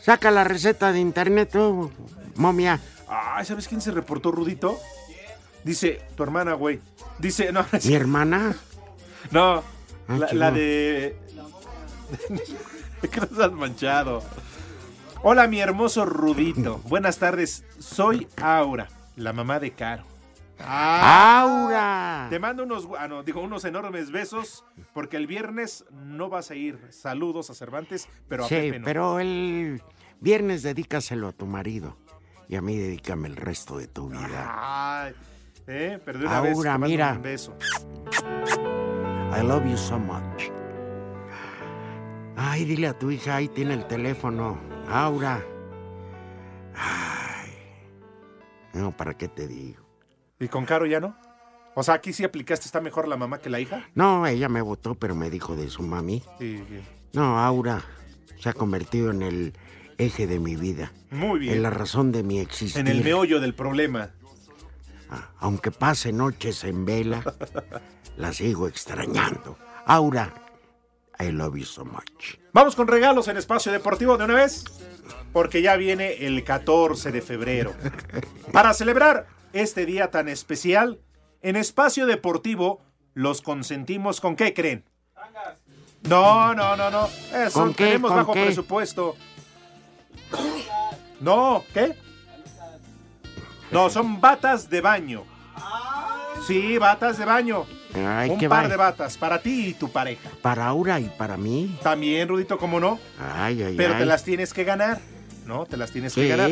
Saca la receta de internet, tú, momia. Ay, ¿sabes quién se reportó, Rudito? Dice, tu hermana, güey. Dice, no, ¿Mi hermana? no, Ah, la, la de... que nos has manchado. Hola, mi hermoso Rudito. Buenas tardes, soy Aura, la mamá de Caro. ¡Aura! Te mando unos, ah, no, digo, unos enormes besos porque el viernes no vas a ir. Saludos a Cervantes, pero a Sí, Pepe no. pero el viernes dedícaselo a tu marido. Y a mí dedícame el resto de tu vida. Ay, eh, pero de una vez Aura, te mando mira. un beso. I love you so much. Ay, dile a tu hija, ahí tiene el teléfono. Aura. Ay. No, ¿para qué te digo? ¿Y con Caro ya no? O sea, aquí sí aplicaste, está mejor la mamá que la hija. No, ella me votó, pero me dijo de su mami. Sí, sí. No, Aura se ha convertido en el eje de mi vida. Muy bien. En la razón de mi existir. En el meollo del problema. Aunque pase noches en vela, la sigo extrañando. Aura, I love you so much. Vamos con regalos en Espacio Deportivo de una vez, porque ya viene el 14 de febrero. Para celebrar este día tan especial, en Espacio Deportivo los consentimos con qué creen. No, no, no, no. Eso ¿Con qué? tenemos ¿Con bajo qué? presupuesto. No, ¿qué? No, son batas de baño. Sí, batas de baño. Ay, Un qué par va- de batas para ti y tu pareja. Para Aura y para mí. También, Rudito, ¿cómo no? Ay, ay, Pero ay. te las tienes que ganar, ¿no? Te las tienes Sí. que ganar.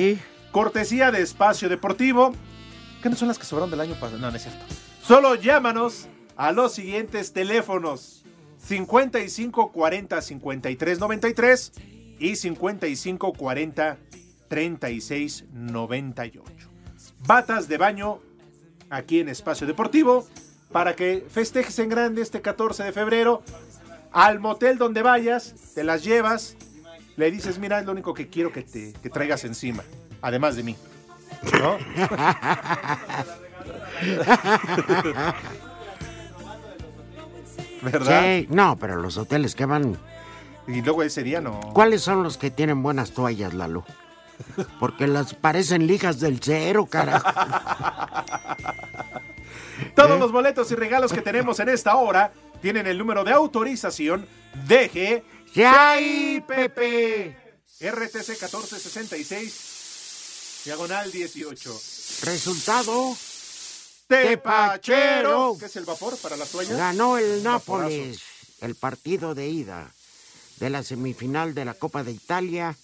Cortesía de Espacio Deportivo. ¿Qué no son las que sobraron del año pasado? No, no es cierto. Solo llámanos a los siguientes teléfonos. 55 40 53 93 y 55 40 36 98. Batas de baño aquí en Espacio Deportivo para que festejes en grande este 14 de febrero. Al motel donde vayas, te las llevas, le dices, mira, es lo único que quiero que te que traigas encima, además de mí. ¿No? ¿Verdad? Sí, no, pero los hoteles que van. Y luego ese día no. ¿Cuáles son los que tienen buenas toallas, Lalo? Porque las parecen lijas del cero, carajo. Todos los boletos y regalos que tenemos en esta hora tienen el número de autorización DG ¡Yay, Pepe! RTC 1466 diagonal 18. Resultado. Tepachero. ¿Qué es el vapor para las toallas? Ganó el. Nápoles el partido de ida de la semifinal de la Copa de Italia,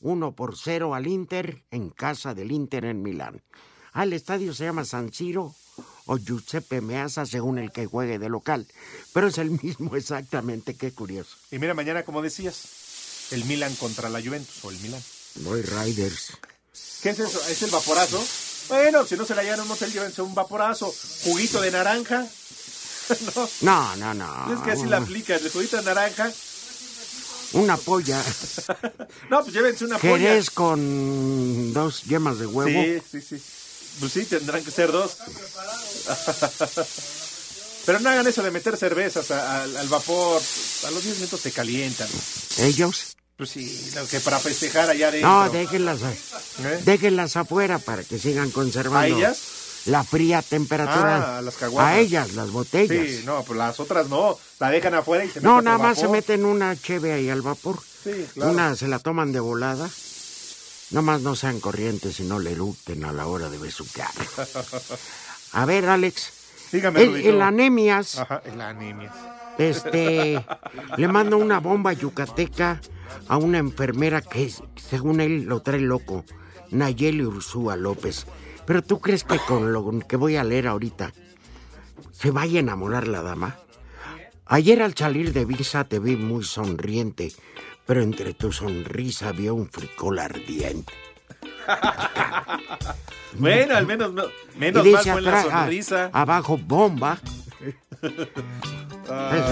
1 por 0 al Inter en casa del Inter en Milán. Ah, el estadio se llama San Siro o Giuseppe Meazza según el que juegue de local, pero es el mismo exactamente, qué curioso. Y mira, mañana, como decías, el Milan contra la Juventus o el Milan. Voy Riders. ¿Qué es eso? ¿Es el vaporazo? Bueno, si no se la llevan un motel, llévense un vaporazo. Juguito de naranja. no, No, no, no. es que así la aplican. El juguito de naranja. Una polla. No, pues llévense una polla. Jerez con dos yemas de huevo. Sí, sí, sí. Pues sí, tendrán que ser dos. Pero no hagan eso de meter cervezas a- al- al vapor. A los 10 minutos se calientan. ¿Ellos? Pues sí, lo que para festejar allá adentro. No, déjenlas, ¿Eh? déjenlas afuera para que sigan conservando ¿A ellas? la fría temperatura. Ah, a las caguamas. A ellas, las botellas. Sí, no, pues las otras no. La dejan afuera y se no, nada más se meten una cheve ahí al vapor. Sí, claro. Una se la toman de volada. Nomás no sean corrientes y no le eructen a la hora de besuquear. A ver, Alex. Dígame, el, anemias, Ajá, el anemia. este, le manda una bomba yucateca a una enfermera que, según él, lo trae loco. Nayeli Ursúa López. Pero tú crees que con lo que voy a leer ahorita se vaya a enamorar la dama? Ayer al salir de visa te vi muy sonriente, pero entre tu sonrisa vio un fricol ardiente. Bueno, al menos, no- menos mal fue la sonrisa. abajo, bomba.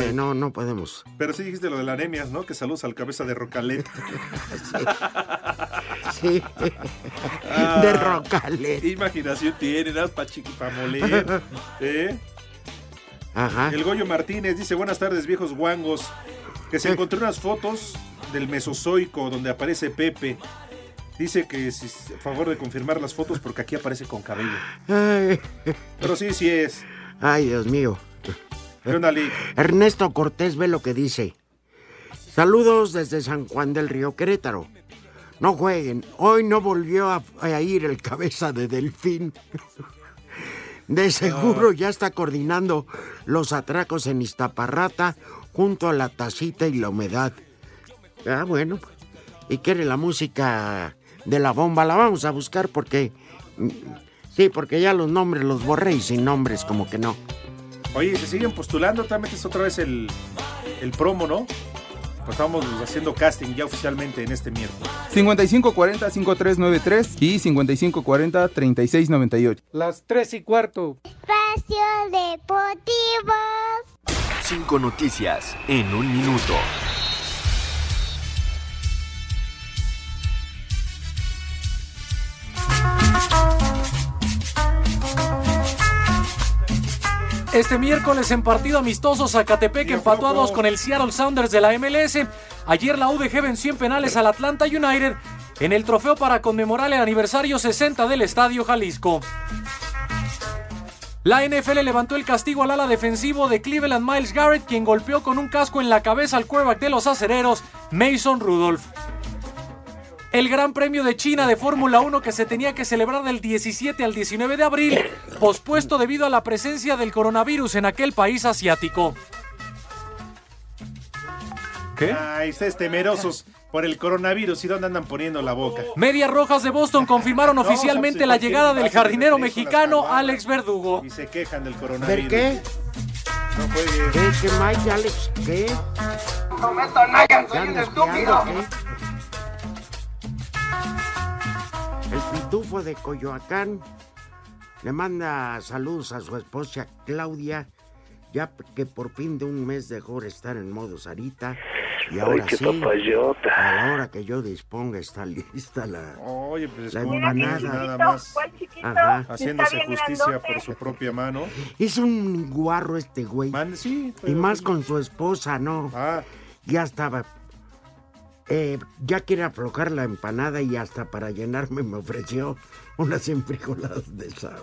Ese, no, no podemos. Pero sí dijiste lo de la anemia, ¿no? Que saludos al cabeza de Rocalet. Sí. Ah, De Rocalet. ¿Qué imaginación tiene? Nada para pa moler. ¿Eh? Ajá. El Goyo Martínez dice, buenas tardes, viejos guangos. Que se encontró unas fotos del Mesozoico donde aparece Pepe. Dice que si a favor de confirmar las fotos porque aquí aparece con cabello. Ay, Pero sí, sí es. ay, Dios mío. Ernesto Cortés ve lo que dice. Saludos desde San Juan del Río Querétaro. No jueguen. Hoy no volvió a, a ir el cabeza de Delfín. De seguro ya está coordinando los atracos en Iztaparrata junto a la tacita y la humedad. Ah, bueno. ¿Y quiere la música de la bomba? La vamos a buscar porque... mm, Sí, porque ya los nombres los borré y sin nombres como que no. Oye, se siguen postulando, también metes otra vez el, el promo, ¿no? Pues estamos haciendo casting ya oficialmente en este miércoles. 5540-5393 y 5540-3698. Las tres y cuarto. Espacio Deportivo. Cinco noticias en un minuto. Este miércoles en partido amistoso Zacatepec empató a dos con el Seattle Sounders de la MLS. Ayer la UDG venció en penales al Atlanta United en el trofeo para conmemorar el aniversario 60 del Estadio Jalisco. La NFL levantó el castigo al ala defensivo de Cleveland Miles Garrett, quien golpeó con un casco en la cabeza al quarterback de los acereros, Mason Rudolph. El Gran Premio de China de Fórmula 1 que se tenía que celebrar del 17 al 19 de abril, pospuesto debido a la presencia del coronavirus en aquel país asiático. ¿Qué? Ay, ustedes temerosos por el coronavirus. ¿Y dónde andan poniendo la boca? Medias Rojas de Boston confirmaron oficialmente la llegada del jardinero mexicano. Alex Verdugo. Y se quejan del coronavirus. ¿Ver qué? No juegues. ¿Qué, qué, Mike, Alex? ¿Qué? No meto nada, ¿Ya soy un estúpido. qué? El pitufo de Coyoacán le manda saludos a su esposa Claudia, ya que por fin de un mes dejó de estar en modo Sarita. Y ahora qué sí, papayota. a la hora que yo disponga está lista la, Oye, pues la empanada. nada más Ajá. haciéndose justicia por su propia mano. Es un guarro este güey. sí, y más con su esposa, ¿no? Ah. Ya estaba. Eh, ya quiere aflojar la empanada y hasta para llenarme me ofreció unas enfrijoladas de sable.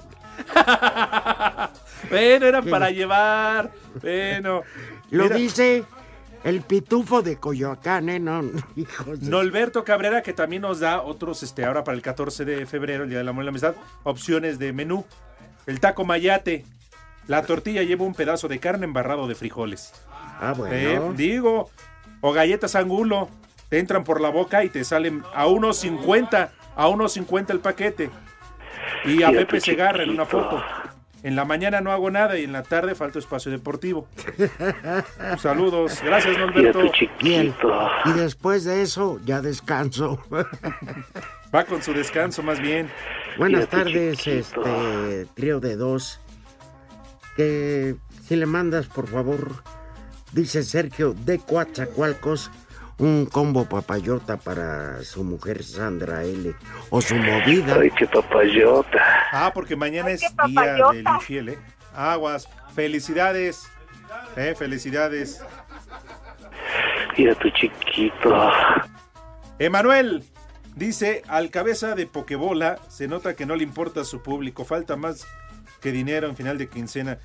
Bueno, eran ¿Qué? para llevar. Bueno. Lo dice el pitufo de Coyoacán, ¿eh? No, hijos de- Norberto Cabrera, que también nos da otros, este, ahora para el 14 de febrero, el Día del Amor y la Amistad, opciones de menú. El taco mayate. La tortilla lleva un pedazo de carne embarrado de frijoles. Ah, bueno. Eh, digo, o galletas angulo. Te entran por la boca y te salen a unos 50, a unos 50 el paquete. Y a Fíjate, Pepe Segarra en una foto. En la mañana no hago nada y en la tarde falta espacio deportivo. Saludos. Gracias, Norberto. Y, después de eso, ya descanso. Va con su descanso más bien. Buenas tardes, chiquito. este trío de dos. Que si le mandas, por favor, dice Sergio de Coatzacoalcos, un combo papayota para su mujer Sandra L. O su movida. Ay, qué papayota. Ah, porque mañana es día del infiel, ¿eh? Aguas. Felicidades. Eh, felicidades. Mira tu chiquito. Emanuel dice, al cabeza de Pokebola se nota que no le importa a su público, falta más que dinero en final de quincena.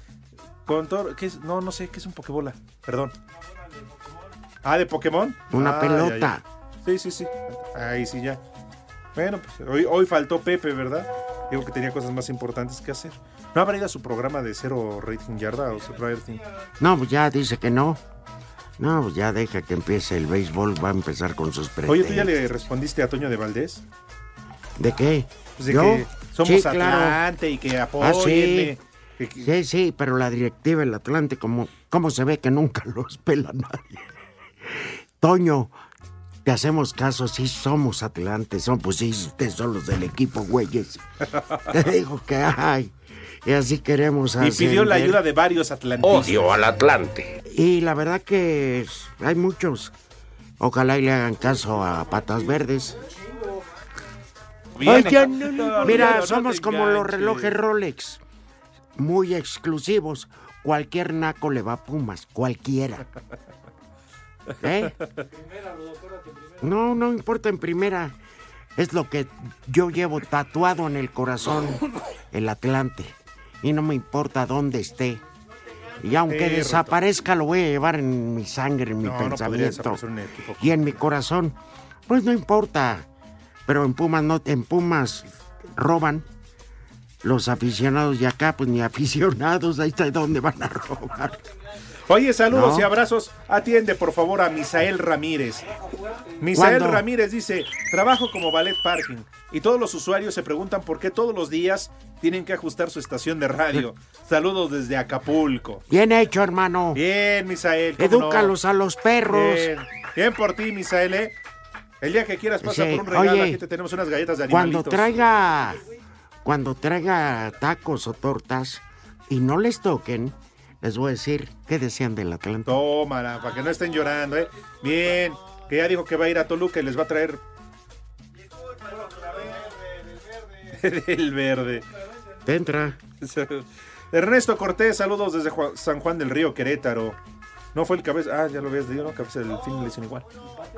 Con todo, ¿qué es? No, no sé, ¿qué es un Pokebola? Perdón. Ah, de Pokémon. Una Ah, pelota. ya, ya. Sí, sí, sí. Ahí sí ya. Bueno, pues hoy, hoy faltó Pepe, ¿verdad? Digo que tenía cosas más importantes que hacer. ¿No habrá ido a su programa de cero rating yarda o cero rating? No, pues ya dice que no. No, pues ya deja que empiece el béisbol, va a empezar con sus Oye, pretendientes. ¿tú ya le respondiste a Toño de Valdés? ¿De qué? Pues de ¿Yo? que somos Sí, claro. Atlante y que Ah, apóyenme. sí. Sí, sí, pero la directiva del Atlante, como, ¿cómo se ve que nunca los pela nadie? Toño, te hacemos caso, sí somos Atlantes, son, pues sí, ustedes son los del equipo, güeyes. Te digo que hay. Y así queremos Y pidió la ayuda de varios atlantistas. Odio al Atlante. Y la verdad que hay muchos. Ojalá y le hagan caso a Patas Verdes. Viene. Oye, no, no, No, Mira, no somos como los relojes Rolex. Muy exclusivos. Cualquier naco le va a Pumas. Cualquiera. ¿Eh? No, no importa en primera. Es lo que yo llevo tatuado en el corazón. El Atlante. Y no me importa dónde esté. Y aunque desaparezca, lo voy a llevar en mi sangre, en mi No, pensamiento. y en mi corazón. Pues no importa. Pero en Pumas no, en Pumas roban. Los aficionados de acá, pues ni aficionados, ahí está donde van a robar. Oye, saludos No. y abrazos. Atiende, por favor, a Misael Ramírez. Misael ¿Cuándo? Ramírez dice, trabajo como ballet parking y todos los usuarios se preguntan por qué todos los días tienen que ajustar su estación de radio. Saludos desde Acapulco. Bien hecho, hermano. Bien, Misael. ¿cómo Edúcalos no? a los perros. Bien, bien por ti, Misael, ¿eh? El día que quieras pasa Sí, por un regalo, oye, aquí te tenemos unas galletas de Cuando animalitos. traiga, cuando traiga tacos o tortas y no les toquen, les voy a decir qué decían del Atlante. Tómala, para que no estén llorando, ¿eh? Bien, que ya dijo que va a ir a Toluca y les va a traer... Del verde. Te entra. Ernesto Cortés, saludos desde Ju- San Juan del Río, Querétaro. No fue el cabeza... Ah, ya lo habías dicho, ¿no? Cabeza del fin le dicen igual.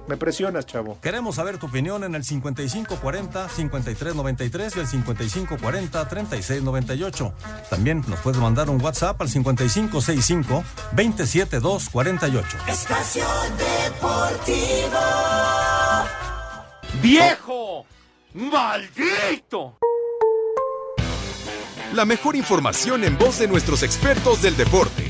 Me presionas, chavo. Queremos saber tu opinión en el 5540-5393 y el 5540-3698. También nos puedes mandar un WhatsApp al 5565-27248. Espacio Deportivo. ¡Viejo! ¡Maldito! La mejor información en voz de nuestros expertos del deporte.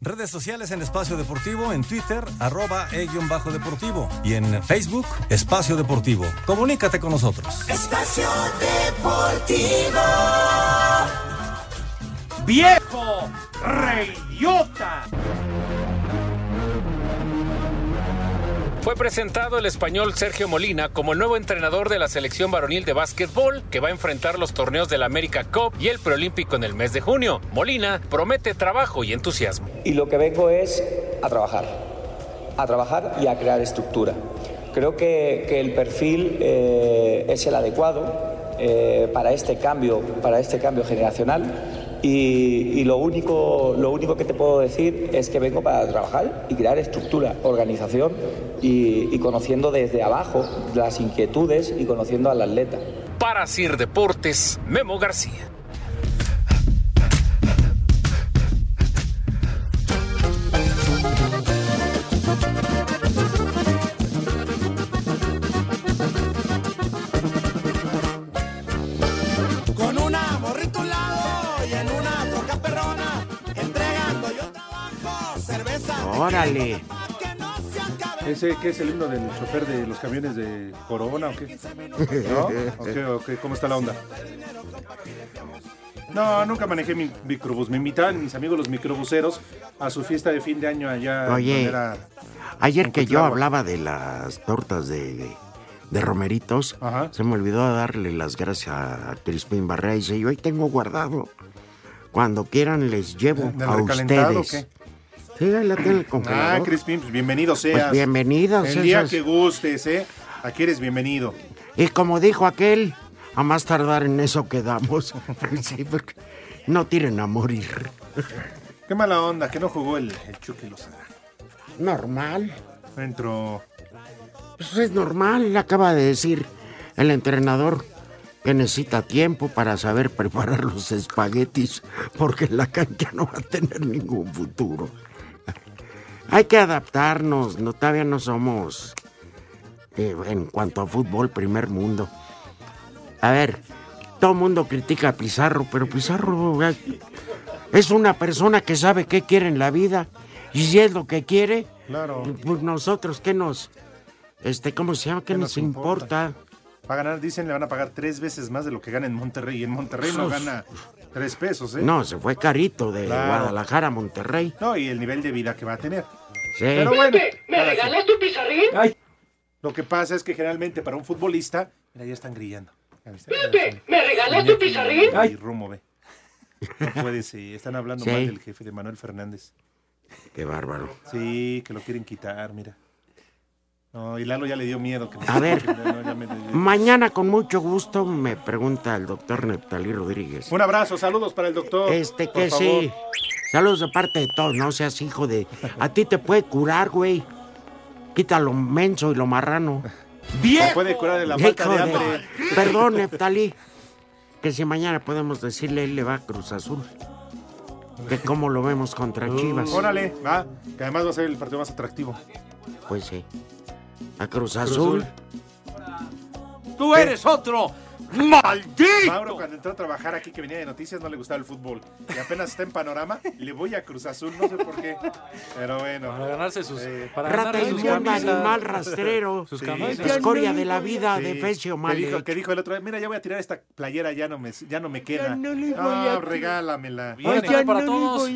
Redes sociales en Espacio Deportivo, en Twitter, arroba e-bajo deportivo. Y en Facebook, Espacio Deportivo. Comunícate con nosotros. Espacio Deportivo. ¡Viejo! ¡Reyota! Fue presentado el español Sergio Molina como el nuevo entrenador de la selección varonil de básquetbol que va a enfrentar los torneos del América Cup y el Preolímpico en el mes de junio. Molina promete trabajo y entusiasmo. Y lo que vengo es a trabajar, a trabajar y a crear estructura. Creo que, que el perfil eh, es el adecuado eh, para, este cambio, para este cambio generacional y, lo, único, lo único que te puedo decir es que vengo para trabajar y crear estructura, organización y, y conociendo desde abajo las inquietudes y conociendo al atleta. Para Sir Deportes, Memo García. ¿Ese qué es el himno del chofer de los camiones de Corona o qué? ¿No? ¿O qué, o qué? ¿Cómo está la onda? No, nunca manejé mi microbús. Me invitaban mis amigos los microbuseros a su fiesta de fin de año allá. Oye, era- Ayer que yo hablaba de las tortas de, de romeritos, se me olvidó darle las gracias a Crispín Barrea y dice, yo ahí tengo guardado. Cuando quieran les llevo ¿Del a ustedes. Sí, ahí la en el Ah, congelador. Crispín, pues bienvenido seas. Pues bienvenido El día que gustes, ¿eh? Aquí eres bienvenido. Y como dijo aquel, a más tardar en eso quedamos. Sí, porque no tiren a morir. Qué mala onda, que no jugó el, el Chucky Lozada. Normal. Entró. Pues es normal, le acaba de decir el entrenador que necesita tiempo para saber preparar los espaguetis porque la cancha no va a tener ningún futuro. Hay que adaptarnos, no, todavía no somos, eh, en cuanto a fútbol, primer mundo. A ver, todo el mundo critica a Pizarro, pero Pizarro eh, es una persona que sabe qué quiere en la vida. Y si es lo que quiere, Claro. pues nosotros, ¿qué nos. Este, ¿cómo se llama? ¿Qué, ¿Qué nos nos importa? Va a ganar, dicen, le van a pagar tres veces más de lo que gana en Monterrey. Y en Monterrey no gana tres pesos, ¿eh? No, se fue carito de Claro. Guadalajara a Monterrey. No, y el nivel de vida que va a tener. Sí. Pero bueno. ¿Me regalas tu pizarrín? quien. Lo que pasa es que generalmente para un futbolista, mira, ya están grillando. Pepe, ¿me regalas tu pizarrín? Ay, Romo, ve. No puede ser. Están hablando Sí. mal del jefe de Manuel Fernández. Qué bárbaro. Sí, que lo quieren quitar, mira. No, y Lalo ya le dio miedo. Que A ver. No, me- Mañana con mucho gusto me pregunta el doctor Neptalí Rodríguez. Un abrazo, saludos para el doctor. Este por que favor. sí. Saludos de parte de todos, no seas hijo de... A ti te puede curar, güey. Quita lo menso y lo marrano. Me puede curar de la falta de de- hambre. Perdón, Neftalí. Que si mañana podemos decirle, él le va a Cruz Azul. Que cómo lo vemos contra Chivas. Órale, va. Que además va a ser el partido más atractivo. Pues sí. A Cruz Azul. ¡Tú eres otro! ¡Maldito! Mauro, cuando entró a trabajar aquí, que venía de noticias, no le gustaba el fútbol. Y apenas está en panorama, le voy a Cruz Azul, no sé por qué. Pero bueno. Para ganarse sus, para Rata ganarse sus camisas. animal rastrero. Sus Sí. Escoria de la vida Sí. de Fecio que mal dijo, hecho. que dijo el otro día, mira, ya voy a tirar esta playera, ya no me, ya no me queda. no le voy Ah, a- regálamela. Bien, igual para todos.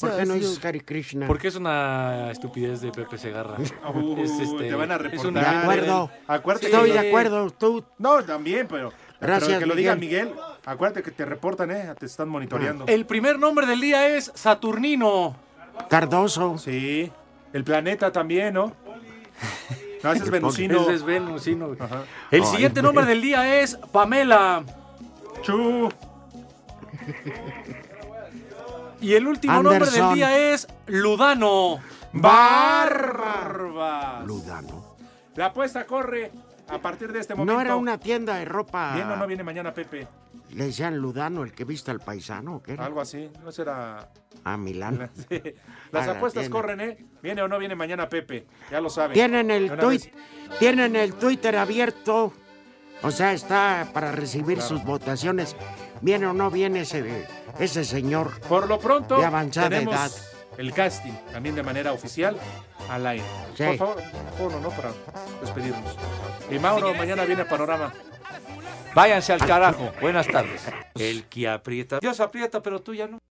¿Por qué no dices Hare Krishna? Porque es una estupidez de Pepe Segarra. Uh, Es, este, te van a es reportar. una- De acuerdo. Acuérdate Estoy que- de acuerdo. Tú, No, también, pero, Gracias, pero que lo diga Miguel. Acuérdate que te reportan, ¿eh? Te están monitoreando. El primer nombre del día es Saturnino. Cardoso. Sí. El planeta también, ¿no? No, ese es Venusino. Ese es Venusino. Ajá. El Ay, siguiente güey. nombre del día es Pamela. Chu. Y el último nombre del día es Ludano. Barbas. Ludano. La apuesta corre a partir de este momento. No era una tienda de ropa. Bien o no viene mañana Pepe. Le decían Ludano, el que viste al paisano, ¿o qué era? Algo así. No será. A Milán. Sí. Las Ah, apuestas corren, ¿eh? Viene o no viene mañana Pepe. Ya lo saben. Tienen el tuit, tienen el Twitter abierto. O sea, está para recibir Claro. sus votaciones. ¿Viene o no viene ese, ese señor? Por lo pronto, De avanzada tenemos edad. El casting también de manera oficial al aire. Sí. Por favor, Jono, ¿no? Para despedirnos. Y Mauro, mañana viene Panorama. Váyanse al carajo. Buenas tardes. El que aprieta. Dios aprieta, pero tú ya no.